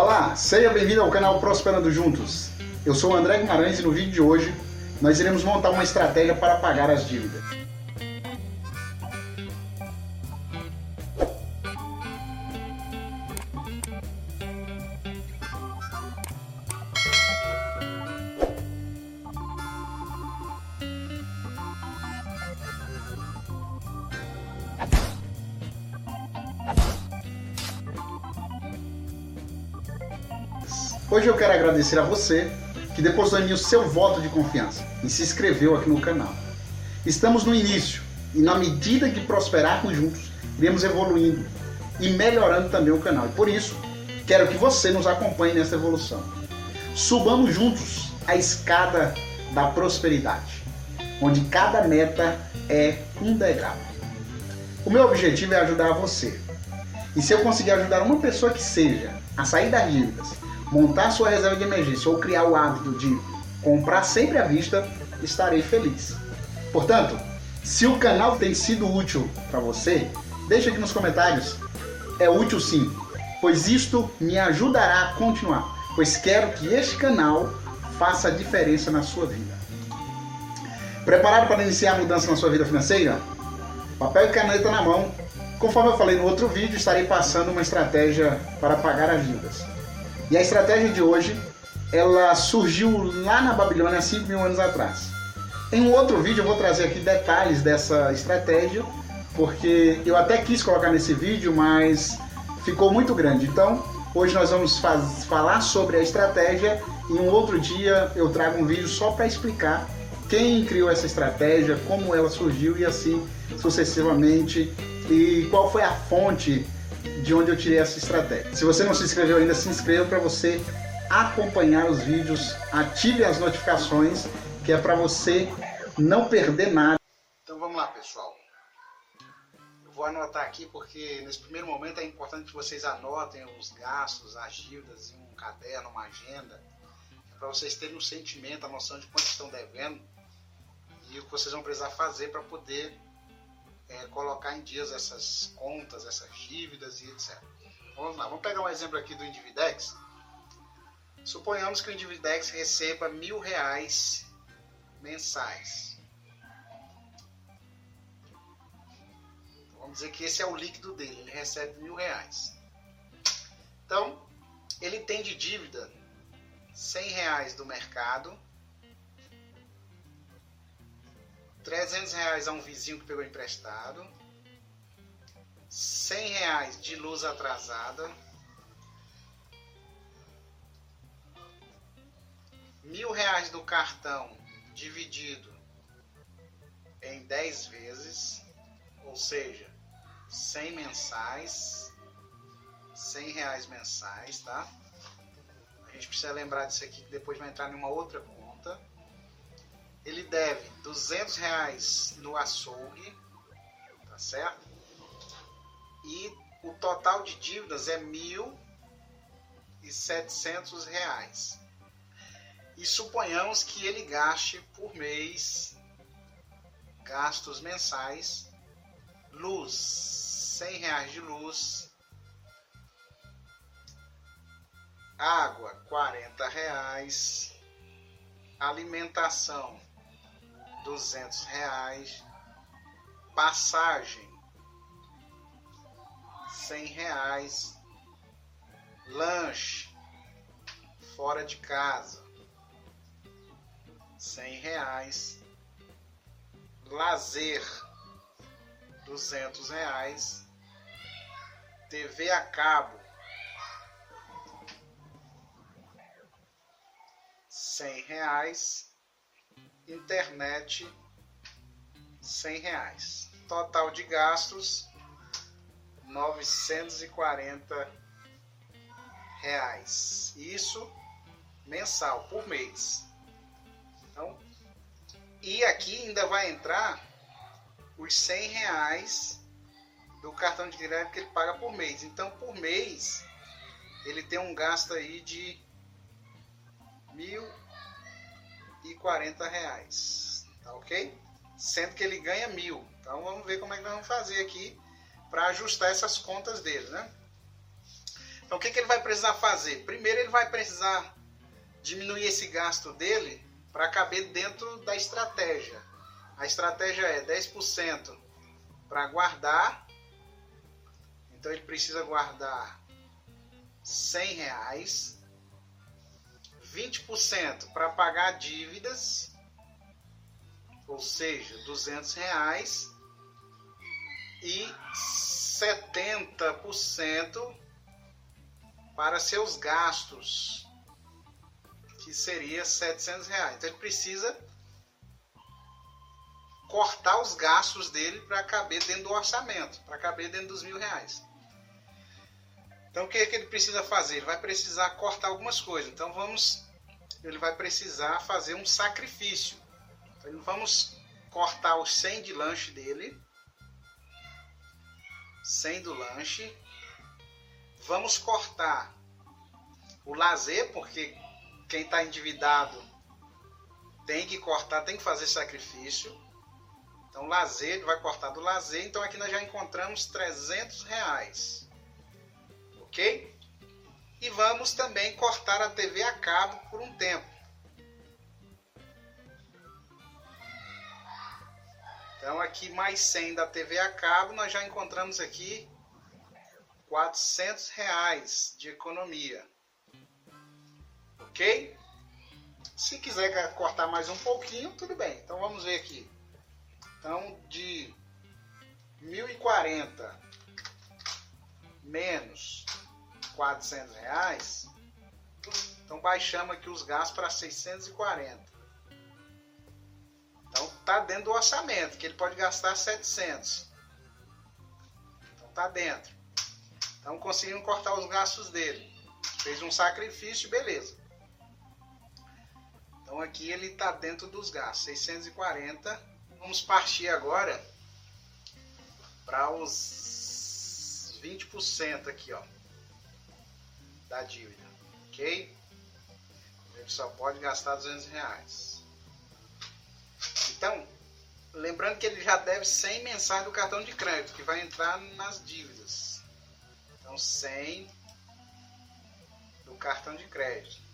Olá, seja bem-vindo ao canal Prosperando Juntos. Eu sou o André Guimarães e no vídeo de hoje nós iremos montar uma estratégia para pagar as dívidas. Hoje eu quero agradecer a você que depositou em mim o seu voto de confiança e se inscreveu aqui no canal. Estamos no início e na medida que prosperarmos juntos, iremos evoluindo e melhorando também o canal. E por isso, quero que você nos acompanhe nessa evolução. Subamos juntos a escada da prosperidade, onde cada meta é um degrau. O meu objetivo é ajudar você. E se eu conseguir ajudar uma pessoa que seja a sair das dívidas montar sua reserva de emergência ou criar o hábito de comprar sempre à vista, estarei feliz. Portanto, se o canal tem sido útil para você, deixa aqui nos comentários. É útil sim, pois isto me ajudará a continuar, pois quero que este canal faça a diferença na sua vida. Preparado para iniciar a mudança na sua vida financeira? Papel e caneta na mão. Conforme eu falei no outro vídeo, estarei passando uma estratégia para pagar as dívidas. E a estratégia de hoje, ela surgiu lá na Babilônia há 5 mil anos atrás. Em um outro vídeo eu vou trazer aqui detalhes dessa estratégia, porque eu até quis colocar nesse vídeo, mas ficou muito grande. Então, hoje nós vamos faz, falar sobre a estratégia e um outro dia eu trago um vídeo só para explicar quem criou essa estratégia, como ela surgiu e assim sucessivamente e qual foi a fonte de onde eu tirei essa estratégia. Se você não se inscreveu ainda, se inscreva para você acompanhar os vídeos, ative as notificações, que é para você não perder nada. Então vamos lá, pessoal. Eu vou anotar aqui porque nesse primeiro momento é importante que vocês anotem os gastos, as dívidas em um caderno, uma agenda, para vocês terem um sentimento, a noção de quanto estão devendo e o que vocês vão precisar fazer para poder é, colocar em dias essas contas, essas dívidas e etc. Vamos lá, vamos pegar um exemplo aqui do Individex. Suponhamos que o Individex receba mil reais mensais. Vamos dizer que esse é o líquido dele, ele recebe mil reais. Então, ele tem de dívida 100 reais do mercado 300 reais a um vizinho que pegou emprestado, 100 reais de luz atrasada, mil reais do cartão dividido em 10 vezes, ou seja, 100 mensais, 100 reais mensais, tá? A gente precisa lembrar disso aqui que depois vai entrar em uma outra conta ele deve 200 reais no açougue, tá certo? E o total de dívidas é mil e setecentos reais. E suponhamos que ele gaste por mês gastos mensais, luz, 100 reais de luz, água, 40 reais, alimentação, duzentos reais, passagem cem reais, lanche fora de casa cem reais, lazer duzentos reais, TV a cabo cem reais internet 100 reais. Total de gastos 940 reais. Isso mensal por mês. Então, e aqui ainda vai entrar os 100 reais do cartão de crédito que ele paga por mês. Então, por mês, ele tem um gasto aí de mil e 40 reais, tá ok? Sendo que ele ganha mil. Então vamos ver como é que nós vamos fazer aqui para ajustar essas contas dele, né? Então o que, que ele vai precisar fazer? Primeiro ele vai precisar diminuir esse gasto dele para caber dentro da estratégia. A estratégia é 10% para guardar. Então ele precisa guardar 100 reais. 20% para pagar dívidas, ou seja, 200 reais. E 70% para seus gastos, que seria 700 reais. Então ele precisa cortar os gastos dele para caber dentro do orçamento, para caber dentro dos mil reais. Então o que, é que ele precisa fazer? Ele vai precisar cortar algumas coisas. Então vamos, ele vai precisar fazer um sacrifício. Então vamos cortar os 100 de lanche dele, 100 do lanche. Vamos cortar o lazer, porque quem está endividado tem que cortar, tem que fazer sacrifício. Então, lazer, vai cortar do lazer. Então, aqui nós já encontramos 300 reais. Ok? E vamos também cortar a TV a cabo por um tempo. Então, aqui mais 100 da TV a cabo, nós já encontramos aqui 400 reais de economia. Ok? Se quiser cortar mais um pouquinho, tudo bem. Então, vamos ver aqui. Então, de 1.040 menos 400 reais, então baixamos aqui os gastos para 640. Então tá dentro do orçamento, que ele pode gastar 700. Então tá dentro. Então conseguimos cortar os gastos dele. Fez um sacrifício, beleza. Então aqui ele está dentro dos gastos, 640 Vamos partir agora para os 20% aqui, ó, da dívida, ok? Ele só pode gastar 200 reais. Então, lembrando que ele já deve 100 mensais do cartão de crédito, que vai entrar nas dívidas. Então, 100 do cartão de crédito.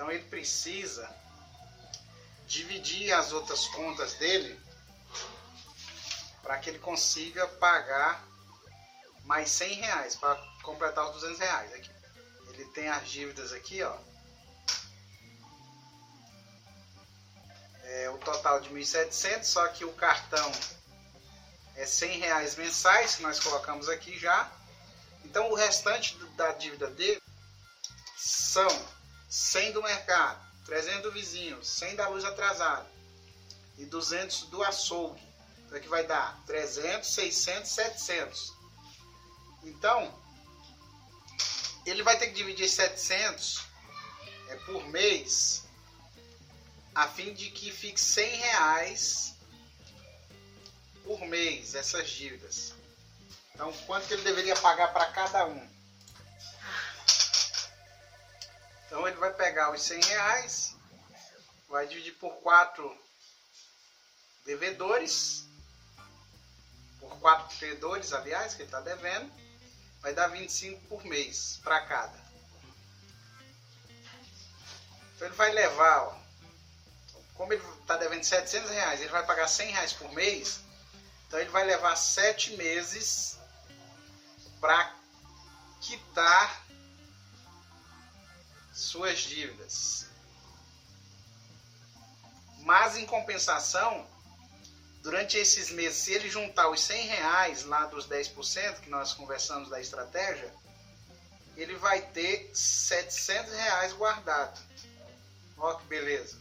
Então ele precisa dividir as outras contas dele para que ele consiga pagar mais 100 reais para completar os 200 reais. Aqui. Ele tem as dívidas aqui, ó. É, o total de 1.700, só que o cartão é 100 reais mensais, que nós colocamos aqui já. Então o restante da dívida dele são 100 do mercado, 300 do vizinho, 100 da luz atrasada e 200 do açougue. Então aqui vai dar 300, 600, 700. Então, ele vai ter que dividir 700 é, por mês a fim de que fique 100 reais por mês essas dívidas. Então, quanto que ele deveria pagar para cada um? Então ele vai pegar os 100 reais, vai dividir por quatro devedores, por quatro credores, aliás, que ele está devendo, vai dar 25 por mês para cada. Então ele vai levar, ó, como ele está devendo 700 reais, ele vai pagar 100 reais por mês, então ele vai levar sete meses para quitar suas dívidas. Mas em compensação, durante esses meses, se ele juntar os 100 reais lá dos 10% que nós conversamos da estratégia, ele vai ter 700 reais guardado. Olha que beleza.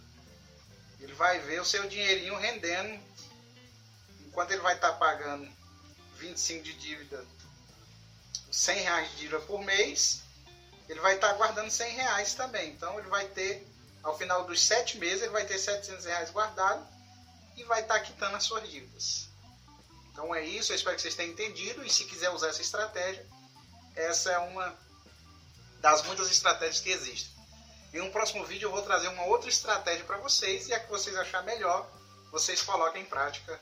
Ele vai ver o seu dinheirinho rendendo, enquanto ele vai estar pagando 25 de dívida, 100 reais de dívida por mês, ele vai estar guardando 100 reais também. Então ele vai ter, ao final dos sete meses, ele vai ter 700 reais guardado e vai estar quitando as suas dívidas. Então é isso, eu espero que vocês tenham entendido e se quiser usar essa estratégia, essa é uma das muitas estratégias que existem. Em um próximo vídeo eu vou trazer uma outra estratégia para vocês e a que vocês achar melhor, vocês coloquem em prática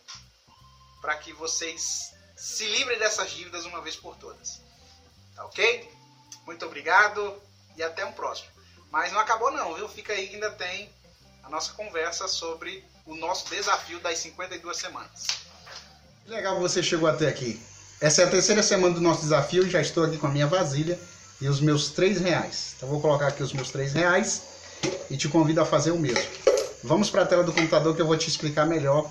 para que vocês se livre dessas dívidas uma vez por todas. Tá ok? Muito obrigado e até um próximo. Mas não acabou não, viu? Fica aí que ainda tem a nossa conversa sobre o nosso desafio das 52 semanas. Legal você chegou até aqui. Essa é a terceira semana do nosso desafio e já estou aqui com a minha vasilha e os meus três reais. Então vou colocar aqui os meus três reais e te convido a fazer o mesmo. Vamos para a tela do computador que eu vou te explicar melhor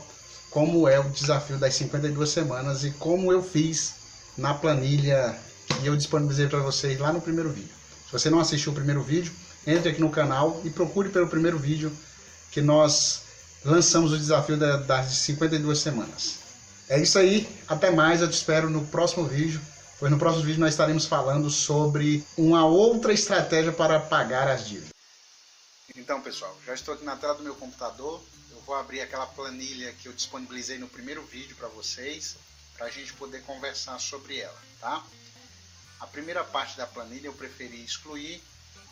como é o desafio das 52 semanas e como eu fiz na planilha que eu disponibilizei para vocês lá no primeiro vídeo. Se você não assistiu o primeiro vídeo, entre aqui no canal e procure pelo primeiro vídeo que nós lançamos o desafio das 52 semanas. É isso aí, até mais, eu te espero no próximo vídeo, pois no próximo vídeo nós estaremos falando sobre uma outra estratégia para pagar as dívidas. Então pessoal, já estou aqui na tela do meu computador, eu vou abrir aquela planilha que eu disponibilizei no primeiro vídeo para vocês, para a gente poder conversar sobre ela, tá? A primeira parte da planilha eu preferi excluir,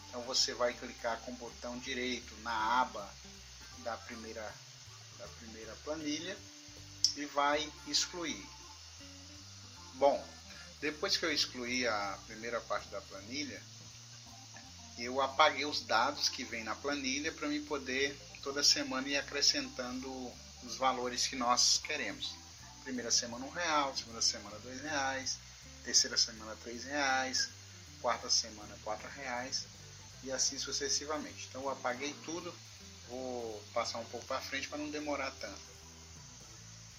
então você vai clicar com o botão direito na aba da primeira, da primeira planilha e vai excluir. Bom, depois que eu excluí a primeira parte da planilha, eu apaguei os dados que vem na planilha para me poder toda semana ir acrescentando os valores que nós queremos. Primeira semana um real, segunda semana dois reais, terceira semana três reais, quarta semana quatro reais e assim sucessivamente. Então eu apaguei tudo, vou passar um pouco para frente para não demorar tanto.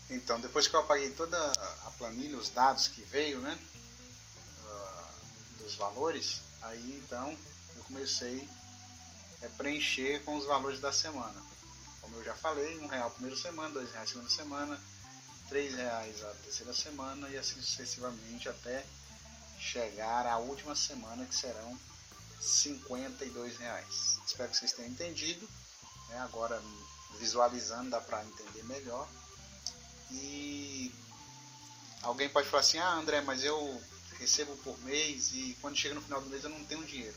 Então, depois que eu apaguei toda a planilha, os dados que veio, né, uh, dos valores, aí então eu comecei a preencher com os valores da semana. Como eu já falei, um real primeira semana, dois reais segunda semana, três reais a terceira semana e assim sucessivamente até chegar à última semana que serão 52 reais. Espero que vocês tenham entendido. Né? Agora visualizando dá para entender melhor. E alguém pode falar assim: ah, André, mas eu recebo por mês e quando chega no final do mês eu não tenho dinheiro.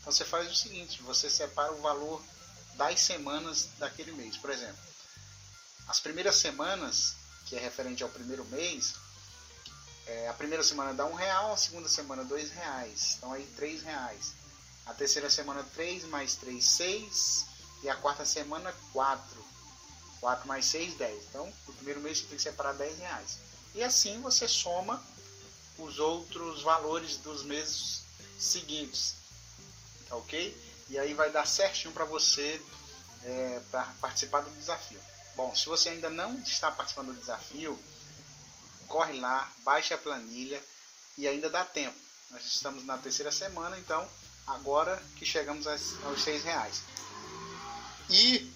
Então você faz o seguinte: você separa o valor das semanas daquele mês. Por exemplo, as primeiras semanas, que é referente ao primeiro mês, é, a primeira semana dá um real, a segunda semana dois reais. Então aí três reais. A terceira semana três mais três seis e a quarta semana quatro 4 mais 6, 10. Então, o primeiro mês você tem que separar 10 reais. E assim você soma os outros valores dos meses seguintes. Tá ok? E aí vai dar certinho para você é, para participar do desafio. Bom, se você ainda não está participando do desafio, corre lá, baixe a planilha e ainda dá tempo. Nós estamos na terceira semana, então agora que chegamos aos 6 reais. E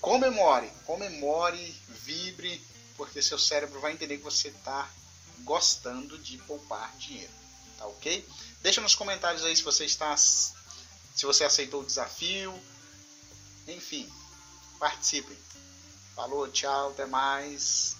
comemore, comemore, vibre, porque seu cérebro vai entender que você está gostando de poupar dinheiro, tá ok? Deixa nos comentários aí se você está, se você aceitou o desafio, enfim, participem. Falou, tchau, até mais.